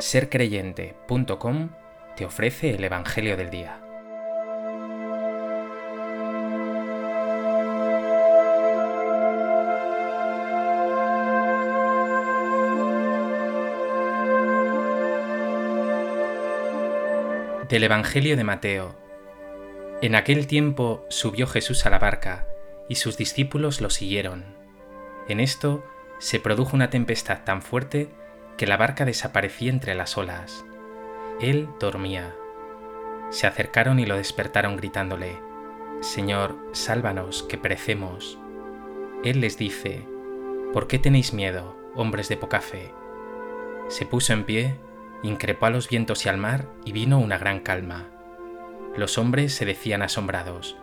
sercreyente.com te ofrece el Evangelio del Día. Del Evangelio de Mateo. En aquel tiempo subió Jesús a la barca, y sus discípulos lo siguieron. En esto se produjo una tempestad tan fuerte que la barca desaparecía entre las olas. Él dormía. Se acercaron y lo despertaron gritándole, Señor, sálvanos, que perecemos. Él les dice, ¿por qué tenéis miedo, hombres de poca fe? Se puso en pie, increpó a los vientos y al mar y vino una gran calma. Los hombres se decían asombrados,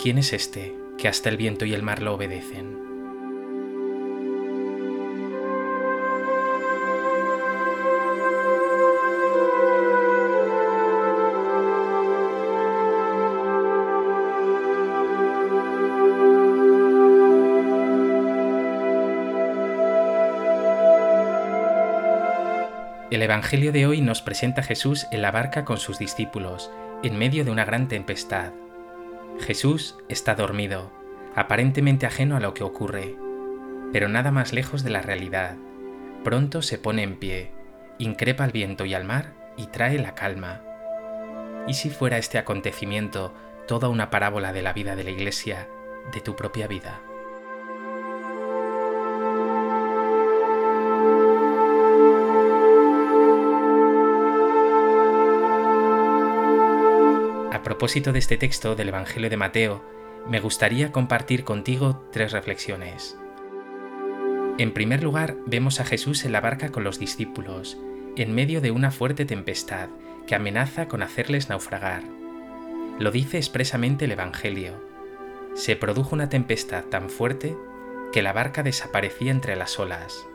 ¿quién es este que hasta el viento y el mar lo obedecen? El Evangelio de hoy nos presenta a Jesús en la barca con sus discípulos, en medio de una gran tempestad. Jesús está dormido, aparentemente ajeno a lo que ocurre, pero nada más lejos de la realidad. Pronto se pone en pie, increpa al viento y al mar y trae la calma. ¿Y si fuera este acontecimiento toda una parábola de la vida de la Iglesia, de tu propia vida? Propósito de este texto del Evangelio de Mateo, me gustaría compartir contigo tres reflexiones. En primer lugar, vemos a Jesús en la barca con los discípulos, en medio de una fuerte tempestad que amenaza con hacerles naufragar. Lo dice expresamente el Evangelio. Se produjo una tempestad tan fuerte que la barca desaparecía entre las olas.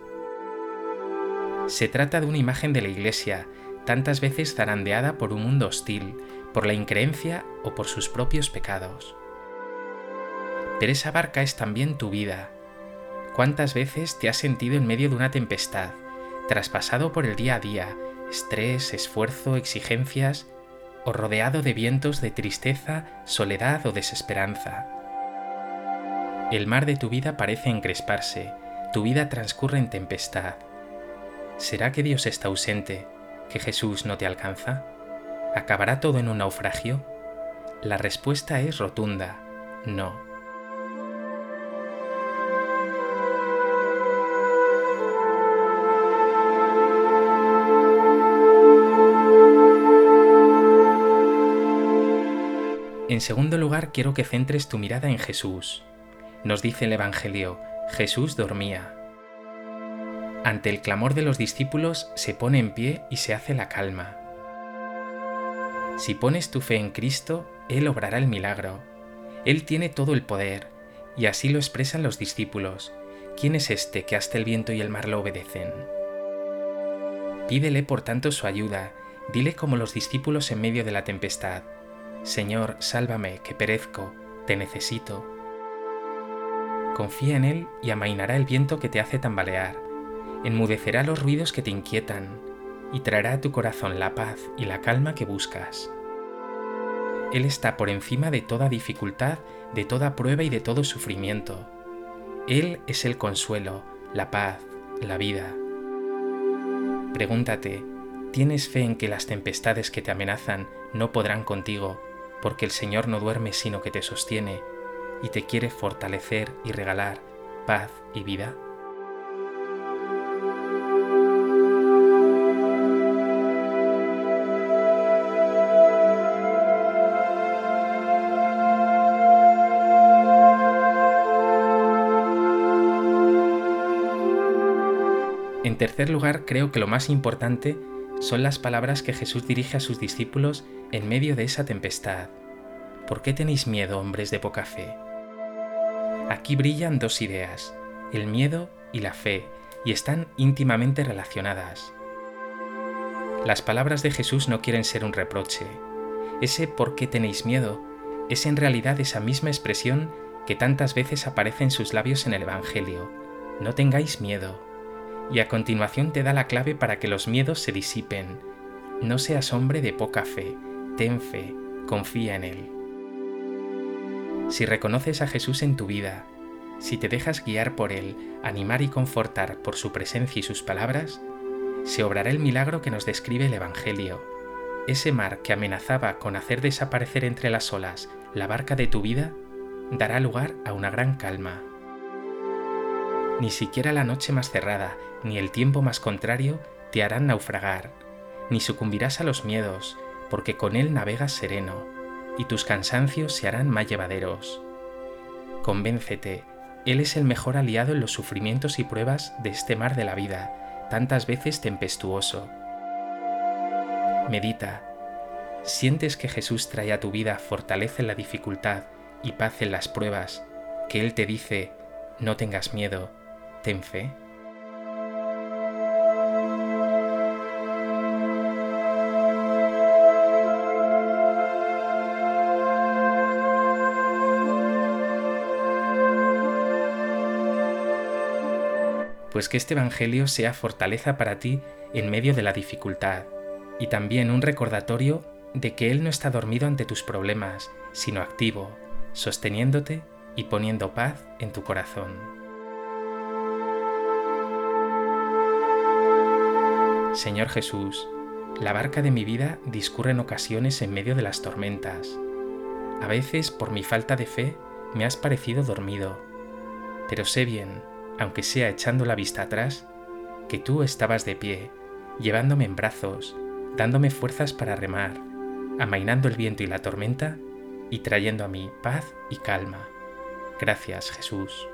Se trata de una imagen de la Iglesia, tantas veces zarandeada por un mundo hostil, por la increencia o por sus propios pecados. Pero esa barca es también tu vida. ¿Cuántas veces te has sentido en medio de una tempestad, traspasado por el día a día, estrés, esfuerzo, exigencias, o rodeado de vientos de tristeza, soledad o desesperanza? El mar de tu vida parece encresparse, tu vida transcurre en tempestad. ¿Será que Dios está ausente, que Jesús no te alcanza? ¿Acabará todo en un naufragio? La respuesta es rotunda, no. En segundo lugar, quiero que centres tu mirada en Jesús. Nos dice el Evangelio, Jesús dormía. Ante el clamor de los discípulos se pone en pie y se hace la calma. Si pones tu fe en Cristo, Él obrará el milagro. Él tiene todo el poder, y así lo expresan los discípulos. ¿Quién es este que hasta el viento y el mar lo obedecen? Pídele por tanto su ayuda, dile como los discípulos en medio de la tempestad. Señor, sálvame, que perezco, te necesito. Confía en Él y amainará el viento que te hace tambalear, enmudecerá los ruidos que te inquietan, y traerá a tu corazón la paz y la calma que buscas. Él está por encima de toda dificultad, de toda prueba y de todo sufrimiento. Él es el consuelo, la paz, la vida. Pregúntate, ¿tienes fe en que las tempestades que te amenazan no podrán contigo, porque el Señor no duerme sino que te sostiene y te quiere fortalecer y regalar paz y vida? En tercer lugar, creo que lo más importante son las palabras que Jesús dirige a sus discípulos en medio de esa tempestad. ¿Por qué tenéis miedo, hombres de poca fe? Aquí brillan dos ideas, el miedo y la fe, y están íntimamente relacionadas. Las palabras de Jesús no quieren ser un reproche. Ese ¿por qué tenéis miedo? es en realidad esa misma expresión que tantas veces aparece en sus labios en el Evangelio. No tengáis miedo y a continuación te da la clave para que los miedos se disipen. No seas hombre de poca fe, ten fe, confía en Él. Si reconoces a Jesús en tu vida, si te dejas guiar por Él, animar y confortar por su presencia y sus palabras, se obrará el milagro que nos describe el Evangelio. Ese mar que amenazaba con hacer desaparecer entre las olas la barca de tu vida, dará lugar a una gran calma. Ni siquiera la noche más cerrada, ni el tiempo más contrario te harán naufragar, ni sucumbirás a los miedos, porque con él navegas sereno, y tus cansancios se harán más llevaderos. Convéncete, Él es el mejor aliado en los sufrimientos y pruebas de este mar de la vida, tantas veces tempestuoso. Medita. ¿Sientes que Jesús trae a tu vida fortaleza en la dificultad y paz en las pruebas? Que Él te dice, no tengas miedo, ten fe. Pues que este Evangelio sea fortaleza para ti en medio de la dificultad y también un recordatorio de que Él no está dormido ante tus problemas, sino activo, sosteniéndote y poniendo paz en tu corazón. Señor Jesús, la barca de mi vida discurre en ocasiones en medio de las tormentas. A veces, por mi falta de fe, me has parecido dormido. Pero sé bien, aunque sea echando la vista atrás, que tú estabas de pie, llevándome en brazos, dándome fuerzas para remar, amainando el viento y la tormenta y trayendo a mí paz y calma. Gracias, Jesús.